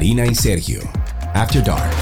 Karina y Sergio. After Dark.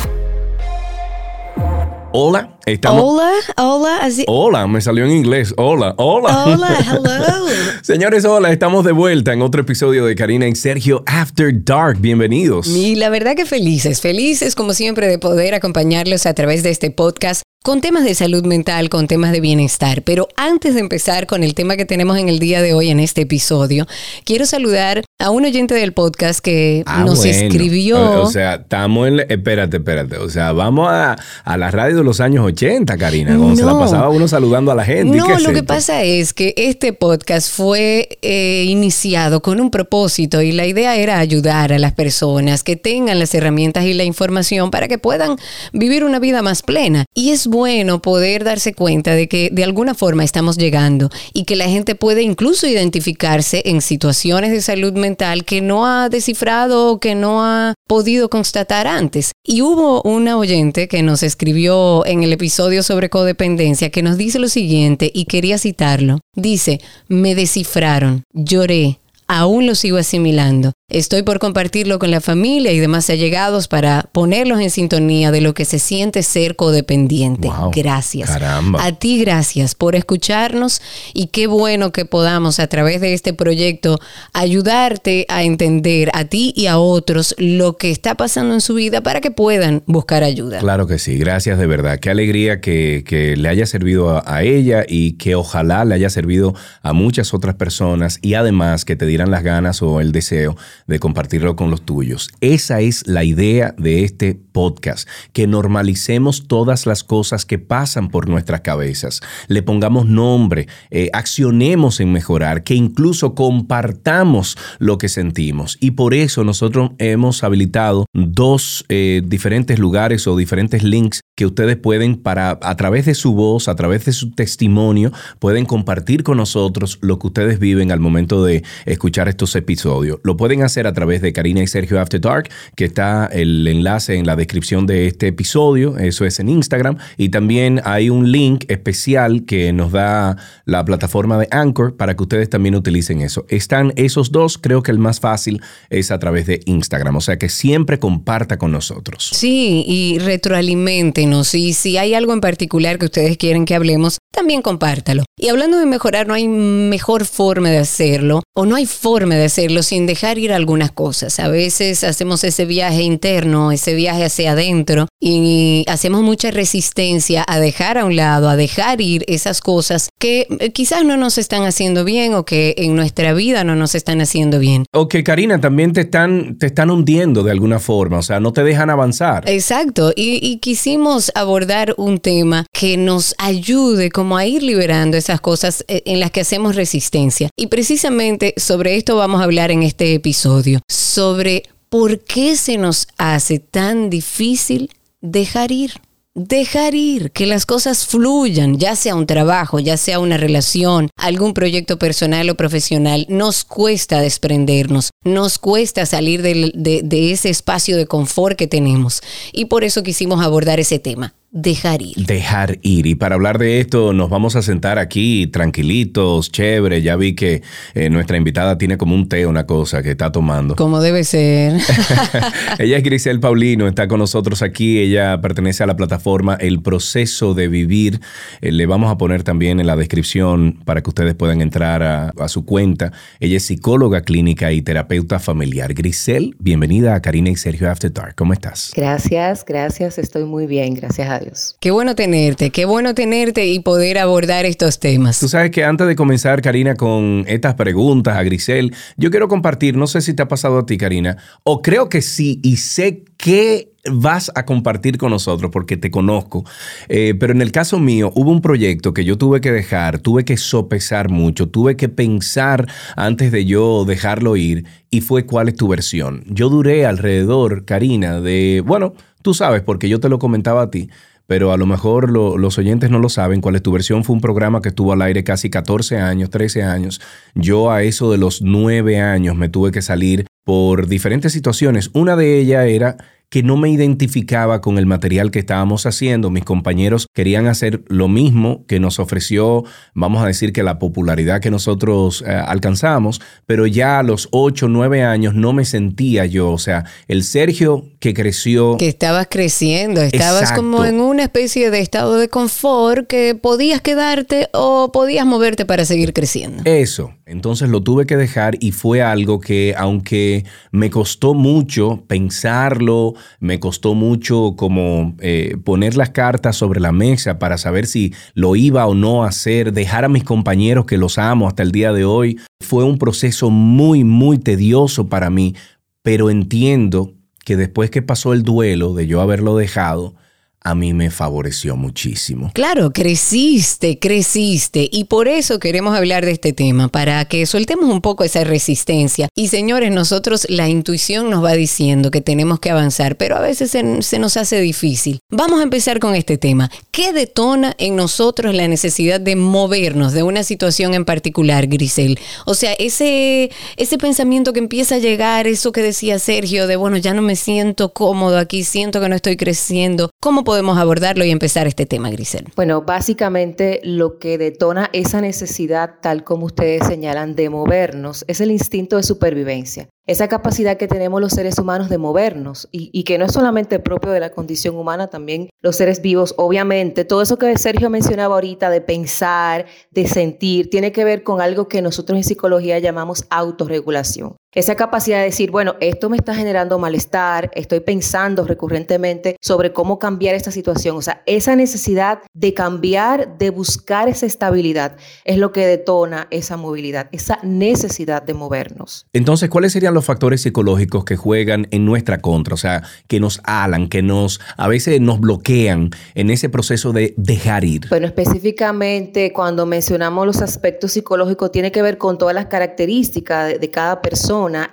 Hola, estamos. Hola, hola, así. Hola, me salió en inglés. Hola, hola. Hola, hello. Señores, hola, estamos de vuelta en otro episodio de Karina y Sergio After Dark. Bienvenidos. Y la verdad que felices, felices como siempre de poder acompañarlos a través de este podcast con temas de salud mental, con temas de bienestar. Pero antes de empezar con el tema que tenemos en el día de hoy en este episodio, quiero saludar a un oyente del podcast que Ah, nos bueno. escribió. O, o sea, estamos en. Espérate, espérate. O sea, vamos a, a la radio de los años 80, Karina. Cuando se la No. pasaba uno saludando a la gente. ¿Y No, qué es lo que pasa es que este podcast fue eh, iniciado con un propósito y la idea era ayudar a las personas que tengan las herramientas y la información para que puedan vivir una vida más plena. Y es bueno poder darse cuenta de que de alguna forma estamos llegando y que la gente puede incluso identificarse en situaciones de salud mental que no ha descifrado o que no ha podido constatar antes. Y hubo una oyente que nos escribió en el episodio sobre codependencia que nos dice lo siguiente y quería citarlo. Dice, me descifraron, lloré, aún lo sigo asimilando. Estoy por compartirlo con la familia y demás allegados para ponerlos en sintonía de lo que se siente ser codependiente. Wow. Gracias. Caramba. A ti gracias por escucharnos y qué bueno que podamos a través de este proyecto ayudarte a entender a ti y a otros lo que está pasando en su vida para que puedan buscar ayuda. Claro que sí, gracias de verdad. Qué alegría que, que le haya servido a, a ella y que ojalá le haya servido a muchas otras personas y además que te dieran las ganas o el deseo de compartirlo con los tuyos. Esa es la idea de este podcast, que normalicemos todas las cosas que pasan por nuestras cabezas, le pongamos nombre, eh, accionemos en mejorar, que incluso compartamos lo que sentimos. Y por eso nosotros hemos habilitado dos eh, diferentes lugares o diferentes links que ustedes pueden para a través de su voz, a través de su testimonio, pueden compartir con nosotros lo que ustedes viven al momento de escuchar estos episodios. Lo pueden hacer a través de Karina y Sergio After Dark, que está el enlace en la descripción de este episodio, eso es en Instagram, y también hay un link especial que nos da la plataforma de Anchor para que ustedes también utilicen eso. Están esos dos, creo que el más fácil es a través de Instagram, o sea que siempre comparta con nosotros. Sí, y retroalimentenos. Y si hay algo en particular que ustedes quieren que hablemos, también compártalo. Y hablando de mejorar, no hay mejor forma de hacerlo, o no hay forma de hacerlo sin dejar ir algunas cosas. A veces hacemos ese viaje interno, ese viaje hacia adentro, y hacemos mucha resistencia a dejar a un lado, a dejar ir esas cosas que eh, quizás no nos están haciendo bien o que en nuestra vida no nos están haciendo bien. O que Karina también te están, te están hundiendo de alguna forma, o sea, no te dejan avanzar. Exacto, y, y quisimos abordar un tema que nos ayude como a ir liberando esas cosas eh, en las que hacemos resistencia. Y precisamente sobre esto vamos a hablar en este episodio, sobre por qué se nos hace tan difícil dejar ir. Dejar ir, que las cosas fluyan, ya sea un trabajo, ya sea una relación, algún proyecto personal o profesional, nos cuesta desprendernos, nos cuesta salir de ese espacio de confort que tenemos. Y por eso quisimos abordar ese tema, dejar ir. Dejar ir. Y para hablar de esto, nos vamos a sentar aquí tranquilitos, chévere. Ya vi que eh, nuestra invitada tiene como un té, una cosa que está tomando. Como debe ser. Ella es Grisel Paulino, está con nosotros aquí. Ella pertenece a la plataforma El Proceso de Vivir. Eh, le vamos a poner también en la descripción para que ustedes puedan entrar a, a su cuenta. Ella es psicóloga clínica y terapeuta familiar. Grisel, bienvenida a Karina y Sergio After Dark. ¿Cómo estás? Gracias, gracias, estoy muy bien, gracias a Qué bueno tenerte, qué bueno tenerte y poder abordar estos temas. Tú sabes que antes de comenzar, Karina, con estas preguntas a Grisel, yo quiero compartir, no sé si te ha pasado a ti, Karina, o creo que sí, y sé que vas a compartir con nosotros porque te conozco, Eh, pero en el caso mío hubo un proyecto que yo tuve que dejar, tuve que sopesar mucho, tuve que pensar antes de yo dejarlo ir y fue cuál es tu versión. Yo duré alrededor, Karina, de, bueno, tú sabes, porque yo te lo comentaba a ti, pero a lo mejor lo- los oyentes no lo saben. ¿Cuál es tu versión? Fue un programa que estuvo al aire casi 14 años, 13 años. Yo a eso de los 9 años me tuve que salir por diferentes situaciones. Una de ellas era que no me identificaba con el material que estábamos haciendo. Mis compañeros querían hacer lo mismo que nos ofreció, vamos a decir que la popularidad que nosotros eh, alcanzamos, pero ya a los 8, 9 años no me sentía yo, o sea, el Sergio que creció... Que estabas creciendo, estabas como en una especie de estado de confort que podías quedarte o podías moverte para seguir creciendo. Eso, entonces lo tuve que dejar y fue algo que aunque me costó mucho pensarlo, me costó mucho como eh, poner las cartas sobre la mesa para saber si lo iba o no a hacer, dejar a mis compañeros que los amo hasta el día de hoy, fue un proceso muy, muy tedioso para mí, pero entiendo que después que pasó el duelo de yo haberlo dejado, a mí me favoreció muchísimo. Claro, creciste, creciste y por eso queremos hablar de este tema, para que soltemos un poco esa resistencia. Y señores, nosotros la intuición nos va diciendo que tenemos que avanzar, pero a veces se, nos hace difícil. Vamos a empezar con este tema. ¿Qué detona en nosotros la necesidad de movernos de una situación en particular, Grisel? O sea, ese, ese pensamiento que empieza a llegar, eso que decía Sergio, de bueno, ya no me siento cómodo aquí, siento que no estoy creciendo. ¿Cómo podemos abordarlo y empezar este tema, Grisel? Bueno, básicamente lo que detona esa necesidad, tal como ustedes señalan, de movernos, es el instinto de supervivencia esa capacidad que tenemos los seres humanos de movernos y, que no es solamente propio de la condición humana, también los seres vivos, obviamente, todo eso que Sergio mencionaba ahorita de pensar, de sentir, tiene que ver con algo que nosotros en psicología llamamos autorregulación. Esa capacidad de decir, bueno, esto me está generando malestar, estoy pensando recurrentemente sobre cómo cambiar esta situación. O sea, esa necesidad de cambiar, de buscar esa estabilidad, es lo que detona esa movilidad, esa necesidad de movernos. Entonces, ¿cuáles serían los factores psicológicos que juegan en nuestra contra? O sea, que nos alan, que nos, a veces nos bloquean en ese proceso de dejar ir. Bueno, específicamente cuando mencionamos los aspectos psicológicos, tiene que ver con todas las características de cada persona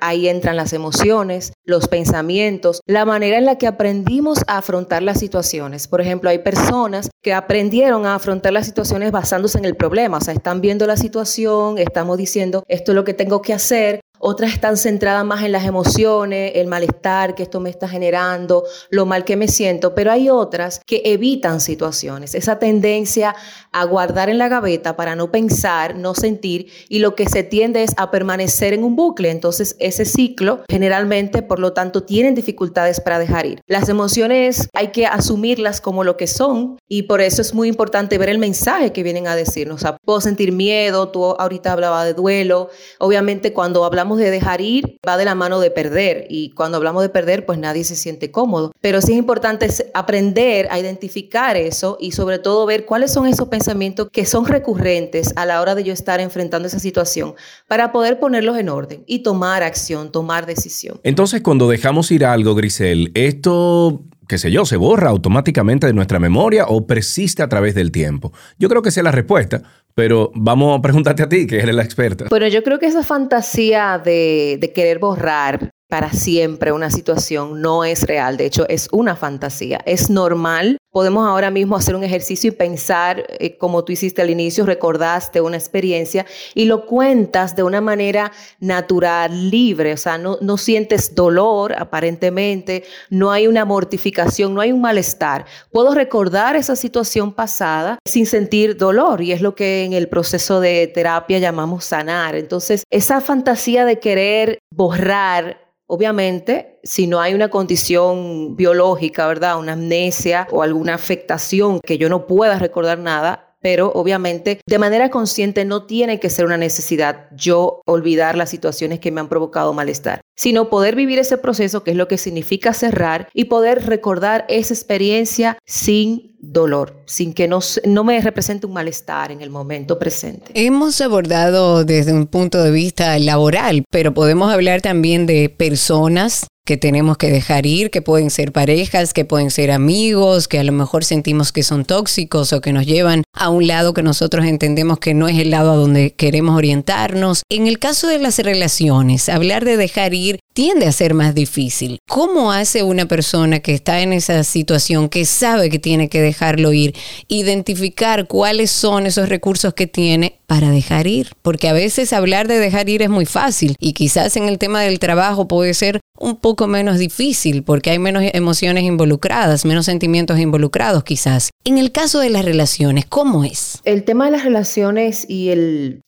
Ahí entran las emociones, los pensamientos, la manera en la que aprendimos a afrontar las situaciones. Por ejemplo, hay personas que aprendieron a afrontar las situaciones basándose en el problema, o sea, están viendo la situación, estamos diciendo, esto es lo que tengo que hacer, otras están centradas más en las emociones, el malestar que esto me está generando, lo mal que me siento, pero hay otras que evitan situaciones, esa tendencia a guardar en la gaveta para no pensar, no sentir y lo que se tiende es a permanecer en un bucle. Entonces ese ciclo generalmente, por lo tanto, tienen dificultades para dejar ir. Las emociones hay que asumirlas como lo que son y por eso es muy importante ver el mensaje que vienen a decirnos. O puedo sentir miedo, tú ahorita hablaba de duelo, obviamente cuando hablamos de dejar ir, va de la mano de perder. Y cuando hablamos de perder, pues nadie se siente cómodo. Pero sí es importante aprender a identificar eso y sobre todo ver cuáles son esos pensamientos que son recurrentes a la hora de yo estar enfrentando esa situación para poder ponerlos en orden y tomar acción, tomar decisión. Entonces, cuando dejamos ir algo, Grisel, esto qué sé yo, se borra automáticamente de nuestra memoria o persiste a través del tiempo? Yo creo que esa es la respuesta, pero vamos a preguntarte a ti, que eres la experta. Bueno, yo creo que esa fantasía de, de querer borrar para siempre una situación no es real, de hecho es una fantasía. Es normal podemos ahora mismo hacer un ejercicio y pensar, eh, como tú hiciste al inicio, recordaste una experiencia y lo cuentas de una manera natural, libre, o sea, no, no sientes dolor aparentemente, no hay una mortificación, no hay un malestar. Puedo recordar esa situación pasada sin sentir dolor y es lo que en el proceso de terapia llamamos sanar. Entonces, esa fantasía de querer borrar Obviamente, si no hay una condición biológica, ¿verdad? Una amnesia o alguna afectación que yo no pueda recordar nada, pero obviamente de manera consciente no tiene que ser una necesidad yo olvidar las situaciones que me han provocado malestar, sino poder vivir ese proceso que es lo que significa cerrar y poder recordar esa experiencia sin dolor, sin que no, no me represente un malestar en el momento presente. Hemos abordado desde un punto de vista laboral, pero podemos hablar también de personas que tenemos que dejar ir, que pueden ser parejas, que pueden ser amigos, que a lo mejor sentimos que son tóxicos o que nos llevan a un lado que nosotros entendemos que no es el lado a donde queremos orientarnos. En el caso de las relaciones, hablar de dejar ir tiende a ser más difícil. ¿Cómo hace una persona que está en esa situación, que sabe que tiene que dejarlo ir, identificar cuáles son esos recursos que tiene para dejar ir? Porque a veces hablar de dejar ir es muy fácil y quizás en el tema del trabajo puede ser un poco menos difícil porque hay menos emociones involucradas, menos sentimientos involucrados quizás. En el caso de las relaciones, ¿cómo es? El tema de las relaciones y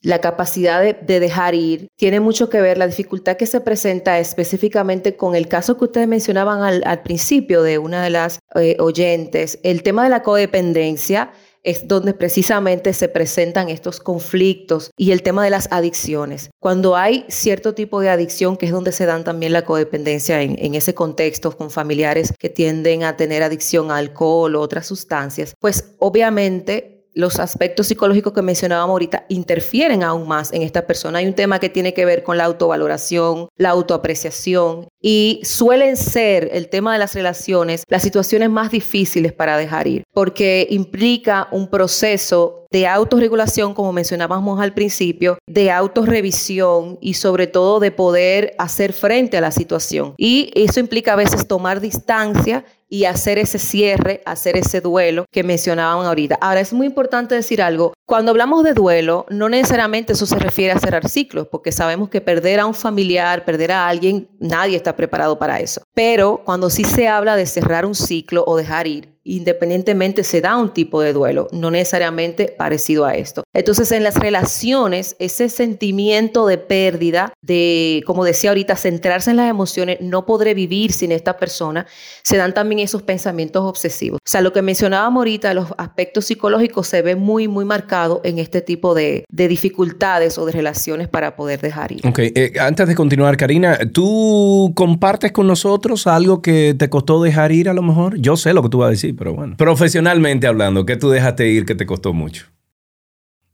la capacidad de, dejar ir tiene mucho que ver, la dificultad que se presenta específicamente con el caso que ustedes mencionaban al, principio de una de las eh, oyentes, el tema de la codependencia es donde precisamente se presentan estos conflictos y el tema de las adicciones. Cuando hay cierto tipo de adicción, que es donde se dan también la codependencia en, ese contexto con familiares que tienden a tener adicción a alcohol o otras sustancias, pues obviamente los aspectos psicológicos que mencionábamos ahorita interfieren aún más en esta persona. Hay un tema que tiene que ver con la autovaloración, la autoapreciación y suelen ser el tema de las relaciones las situaciones más difíciles para dejar ir, porque implica un proceso de autorregulación, como mencionábamos al principio, de autorrevisión y sobre todo de poder hacer frente a la situación. Y eso implica a veces tomar distancia y hacer ese cierre, hacer ese duelo que mencionaban ahorita. Ahora, es muy importante decir algo. Cuando hablamos de duelo, no necesariamente eso se refiere a cerrar ciclos, porque sabemos que perder a un familiar, perder a alguien, nadie está preparado para eso. Pero cuando sí se habla de cerrar un ciclo o dejar ir, independientemente se da un tipo de duelo, no necesariamente parecido a esto. Entonces, en las relaciones, ese sentimiento de pérdida, de, como decía ahorita, centrarse en las emociones, no podré vivir sin esta persona, se dan también esos pensamientos obsesivos. O sea, lo que mencionábamos ahorita, los aspectos psicológicos se ve muy, muy marcado en este tipo de, dificultades o de relaciones para poder dejar ir. Ok, eh, antes de continuar, Karina, ¿tú compartes con nosotros algo que te costó dejar ir a lo mejor? Yo sé lo que tú vas a decir pero bueno. Profesionalmente hablando, ¿qué tú dejaste ir que te costó mucho?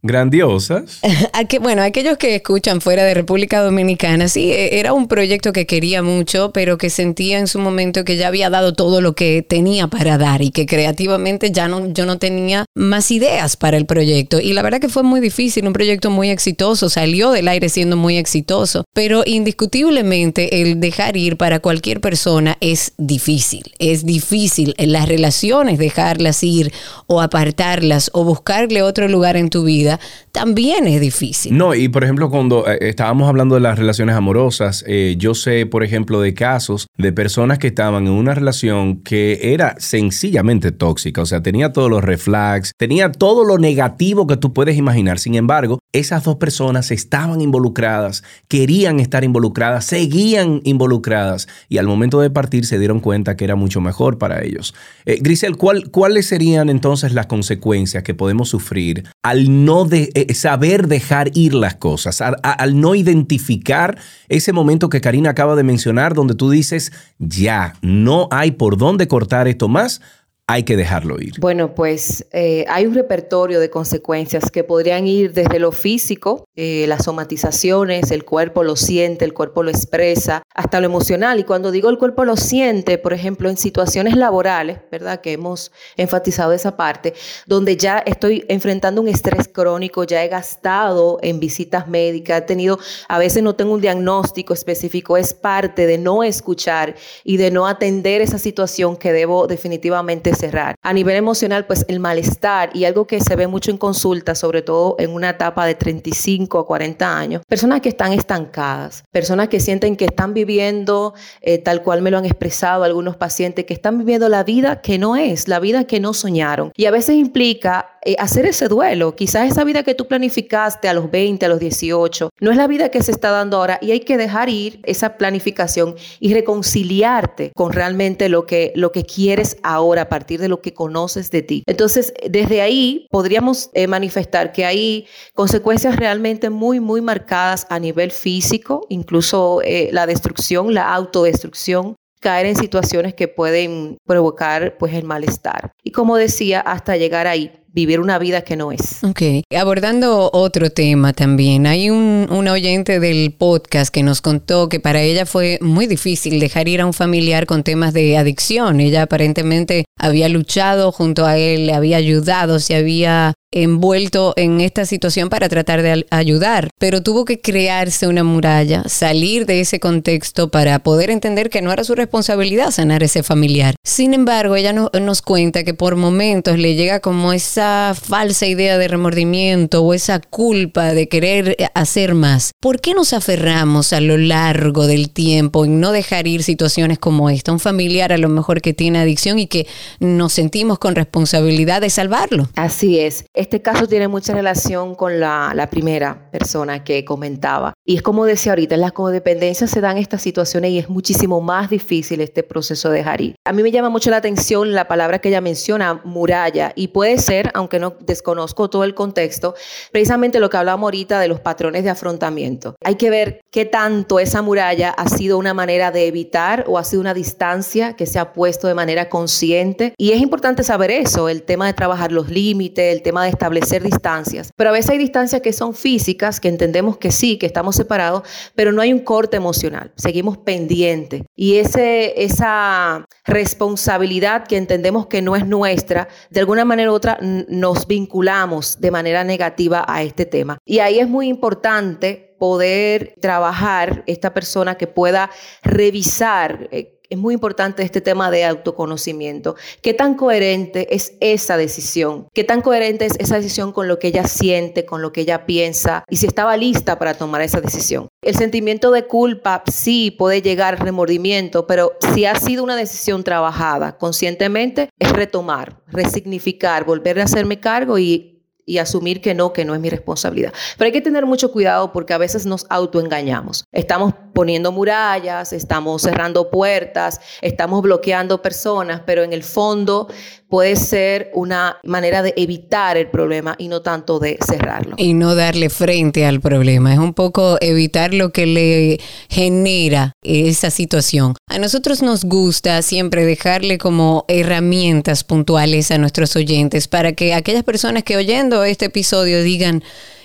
Grandiosas. bueno, aquellos que escuchan fuera de República Dominicana, sí, e, era un proyecto que quería mucho, pero que sentía en su momento que ya había dado todo lo que tenía para dar y que creativamente ya no, yo no tenía más ideas para el proyecto. Y la verdad que fue muy difícil, un proyecto muy exitoso, salió del aire siendo muy exitoso, pero indiscutiblemente el dejar ir para cualquier persona es difícil, es difícil en las relaciones dejarlas ir o apartarlas o buscarle otro lugar en tu vida también es difícil. No, y por ejemplo, cuando eh, estábamos hablando de las relaciones amorosas, eh, yo sé, por ejemplo, de casos de personas que estaban en una relación que era sencillamente tóxica, o sea, tenía todos los reflex, tenía todo lo negativo que tú puedes imaginar. Sin embargo, esas dos personas estaban involucradas, querían estar involucradas, seguían involucradas y al momento de partir se dieron cuenta que era mucho mejor para ellos. Eh, Grisel, ¿cuáles serían entonces las consecuencias que podemos sufrir al no de, eh, saber dejar ir las cosas, al, no identificar ese momento que Karina acaba de mencionar, donde tú dices, ya, no hay por dónde cortar esto más, hay que dejarlo ir? Bueno, pues eh, hay un repertorio de consecuencias que podrían ir desde lo físico, eh, las somatizaciones, el cuerpo lo siente, el cuerpo lo expresa, hasta lo emocional. Y cuando digo el cuerpo lo siente, por ejemplo, en situaciones laborales, ¿verdad? Que hemos enfatizado esa parte, donde ya estoy enfrentando un estrés crónico, ya he gastado en visitas médicas, he tenido, a veces no tengo un diagnóstico específico, es parte de no escuchar y de no atender esa situación que debo definitivamente cerrar. A nivel emocional, pues el malestar y algo que se ve mucho en consulta, sobre todo en una etapa de 35 a 40 años, personas que están estancadas, personas que sienten que están viviendo, eh, tal cual me lo han expresado algunos pacientes, que están viviendo la vida que no es, la vida que no soñaron. Y a veces implica eh, hacer ese duelo. Quizás esa vida que tú planificaste a los 20, a los 18, no es la vida que se está dando ahora y hay que dejar ir esa planificación y reconciliarte con realmente lo que, lo que quieres ahora a partir de lo que conoces de ti. Entonces, desde ahí podríamos eh, manifestar que hay consecuencias realmente muy, muy marcadas a nivel físico, incluso eh, la destrucción, la autodestrucción, caer en situaciones que pueden provocar pues el malestar. Y como decía, hasta llegar ahí vivir una vida que no es. Ok, abordando otro tema también, hay un, oyente del podcast que nos contó que para ella fue muy difícil dejar ir a un familiar con temas de adicción. Ella aparentemente había luchado junto a él, le había ayudado, se había envuelto en esta situación para tratar de ayudar, pero tuvo que crearse una muralla, salir de ese contexto para poder entender que no era su responsabilidad sanar ese familiar. Sin embargo, ella nos cuenta que por momentos le llega como esa falsa idea de remordimiento o esa culpa de querer hacer más. ¿Por qué nos aferramos a lo largo del tiempo en no dejar ir situaciones como esta? Un familiar a lo mejor que tiene adicción y que nos sentimos con responsabilidad de salvarlo. Así es. Este caso tiene mucha relación con la, primera persona que comentaba. Y es como decía ahorita, en las codependencias se dan estas situaciones y es muchísimo más difícil este proceso de dejar ir. A mí me llama mucho la atención la palabra que ella menciona, muralla, y puede ser, aunque no desconozco todo el contexto, precisamente lo que hablamos ahorita de los patrones de afrontamiento. Hay que ver qué tanto esa muralla ha sido una manera de evitar o ha sido una distancia que se ha puesto de manera consciente. Y es importante saber eso, el tema de trabajar los límites, el tema de establecer distancias. Pero a veces hay distancias que son físicas, que entendemos que sí, que estamos separados, pero no hay un corte emocional. Seguimos pendientes. Y ese, esa responsabilidad que entendemos que no es nuestra, de alguna manera u otra nos vinculamos de manera negativa a este tema. Y ahí es muy importante poder trabajar esta persona que pueda revisar. Eh, es muy importante este tema de autoconocimiento. ¿Qué tan coherente es esa decisión? ¿Qué tan coherente es esa decisión con lo que ella siente, con lo que ella piensa? Y si estaba lista para tomar esa decisión. El sentimiento de culpa sí puede llegar remordimiento, pero si ha sido una decisión trabajada conscientemente, es retomar, resignificar, volver a hacerme cargo y y asumir que no, que no es mi responsabilidad. Pero hay que tener mucho cuidado porque a veces nos autoengañamos. Estamos poniendo murallas, estamos cerrando puertas, estamos bloqueando personas, pero en el fondo puede ser una manera de evitar el problema y no tanto de cerrarlo. Y no darle frente al problema, es un poco evitar lo que le genera esa situación. A nosotros nos gusta siempre dejarle como herramientas puntuales a nuestros oyentes para que aquellas personas que oyendo este episodio digan,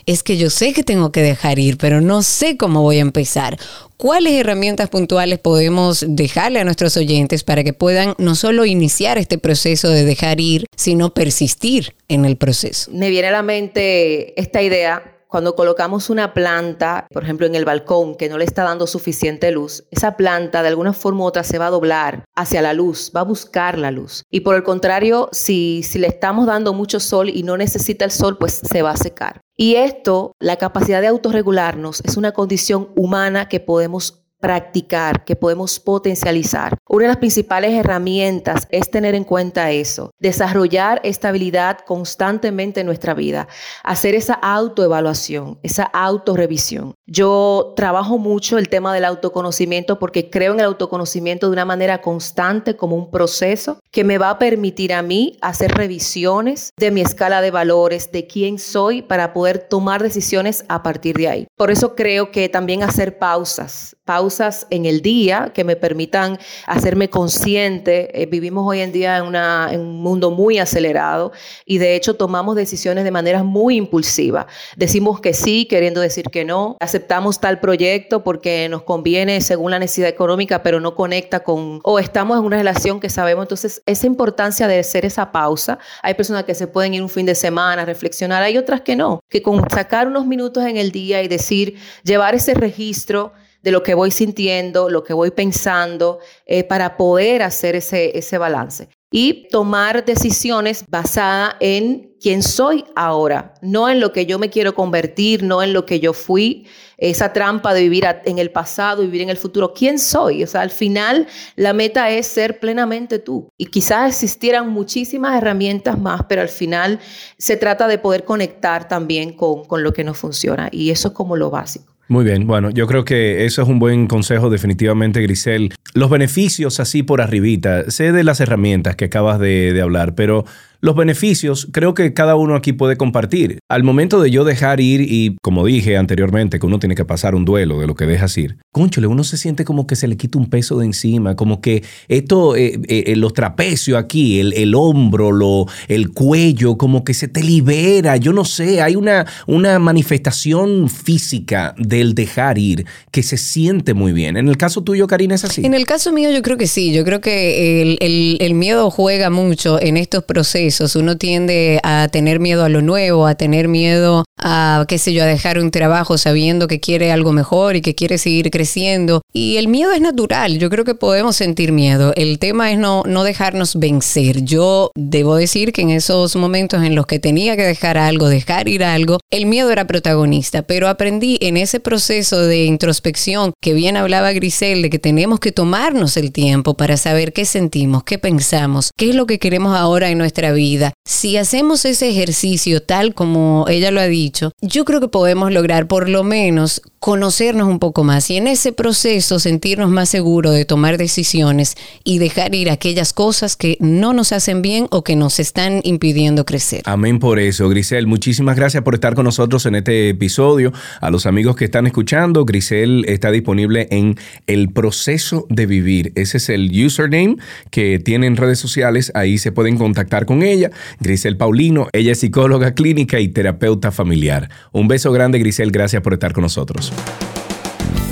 es que yo sé que tengo que dejar ir, pero no sé cómo voy a empezar. ¿Cuáles herramientas puntuales podemos dejarle a nuestros oyentes para que puedan no solo iniciar este proceso de dejar ir, sino persistir en el proceso? Me viene a la mente esta idea cuando colocamos una planta, por ejemplo, en el balcón que no le está dando suficiente luz, esa planta de alguna forma u otra se va a doblar hacia la luz, va a buscar la luz. Y por el contrario, si, si le estamos dando mucho sol y no necesita el sol, pues se va a secar. Y esto, la capacidad de autorregularnos, es una condición humana que podemos practicar, que podemos potencializar. Una de las principales herramientas es tener en cuenta eso, desarrollar estabilidad constantemente en nuestra vida, hacer esa autoevaluación, esa autorrevisión. Yo trabajo mucho el tema del autoconocimiento porque creo en el autoconocimiento de una manera constante como un proceso que me va a permitir a mí hacer revisiones de mi escala de valores, de quién soy para poder tomar decisiones a partir de ahí. Por eso creo que también hacer pausas, pausas en el día que me permitan hacerme consciente. Eh, vivimos hoy en día en, una, en, un mundo muy acelerado y de hecho tomamos decisiones de manera muy impulsiva. Decimos que sí, queriendo decir que no. Aceptamos tal proyecto porque nos conviene según la necesidad económica, pero no conecta con, o estamos en una relación que sabemos. Entonces, esa importancia de hacer esa pausa. Hay personas que se pueden ir un fin de semana a reflexionar, hay otras que no, que con sacar unos minutos en el día y decir, llevar ese registro de lo que voy sintiendo, lo que voy pensando, eh, para poder hacer ese, ese balance. Y tomar decisiones basadas en quién soy ahora, no en lo que yo me quiero convertir, no en lo que yo fui, esa trampa de vivir en el pasado, vivir en el futuro. ¿Quién soy? O sea, al final la meta es ser plenamente tú. Y quizás existieran muchísimas herramientas más, pero al final se trata de poder conectar también con, con lo que nos funciona. Y eso es como lo básico. Muy bien, bueno, yo creo que eso es un buen consejo definitivamente, Grisel. Los beneficios así por arribita, sé de las herramientas que acabas de, hablar, pero los beneficios creo que cada uno aquí puede compartir. Al momento de yo dejar ir y, como dije anteriormente, que uno tiene que pasar un duelo de lo que dejas ir, conchole, uno se siente como que se le quita un peso de encima, como que esto, eh, eh, los trapecios aquí, el, el hombro, lo, el cuello, como que se te libera, yo no sé, hay una, una manifestación física del dejar ir que se siente muy bien. En el caso tuyo, Karina, es así. En el caso mío, yo creo que sí. Yo creo que el, el, miedo juega mucho en estos procesos. Uno tiende a tener miedo a lo nuevo, a tener miedo a, qué sé yo, a dejar un trabajo sabiendo que quiere algo mejor y que quiere seguir creciendo. Y el miedo es natural. Yo creo que podemos sentir miedo. El tema es no, no dejarnos vencer. Yo debo decir que en esos momentos en los que tenía que dejar algo, dejar ir algo, el miedo era protagonista. Pero aprendí en ese proceso de introspección que bien hablaba Grisel, de que tenemos que tomarnos el tiempo para saber qué sentimos, qué pensamos, qué es lo que queremos ahora en nuestra vida. Si hacemos ese ejercicio tal como ella lo ha dicho, yo creo que podemos lograr por lo menos conocernos un poco más y en ese proceso sentirnos más seguros de tomar decisiones y dejar ir aquellas cosas que no nos hacen bien o que nos están impidiendo crecer. Amén por eso, Grisel. Muchísimas gracias por estar con nosotros en este episodio. A los amigos que están escuchando, Grisel está disponible en El Proceso de Vivir. Ese es el username que tiene en redes sociales. Ahí se pueden contactar con ella. Grisel Paulino, ella es psicóloga clínica y terapeuta familiar. Un beso grande, Grisel. Gracias por estar con nosotros.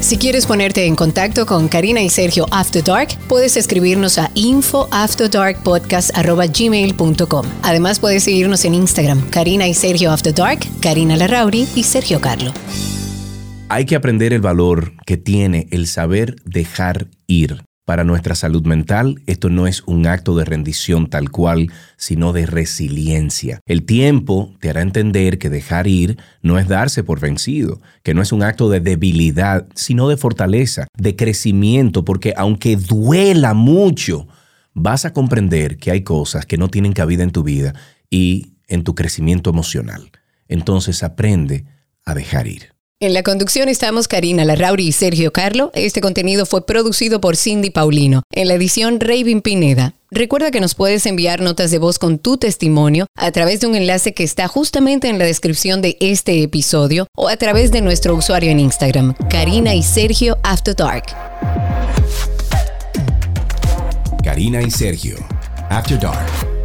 Si quieres ponerte en contacto con Karina y Sergio After Dark, puedes escribirnos a infoafterdarkpodcast.gmail.com. Además, puedes seguirnos en Instagram, Karina y Sergio After Dark, Karina Larrauri y Sergio Carlo. Hay que aprender el valor que tiene el saber dejar ir. Para nuestra salud mental, esto no es un acto de rendición tal cual, sino de resiliencia. El tiempo te hará entender que dejar ir no es darse por vencido, que no es un acto de debilidad, sino de fortaleza, de crecimiento, porque aunque duela mucho, vas a comprender que hay cosas que no tienen cabida en tu vida y en tu crecimiento emocional. Entonces aprende a dejar ir. En la conducción estamos Karina Larrauri y Sergio Carlo. Este contenido fue producido por Cindy Paulino. En la edición Raven Pineda. Recuerda que nos puedes enviar notas de voz con tu testimonio a través de un enlace que está justamente en la descripción de este episodio o a través de nuestro usuario en Instagram, Karina y Sergio After Dark. Karina y Sergio After Dark.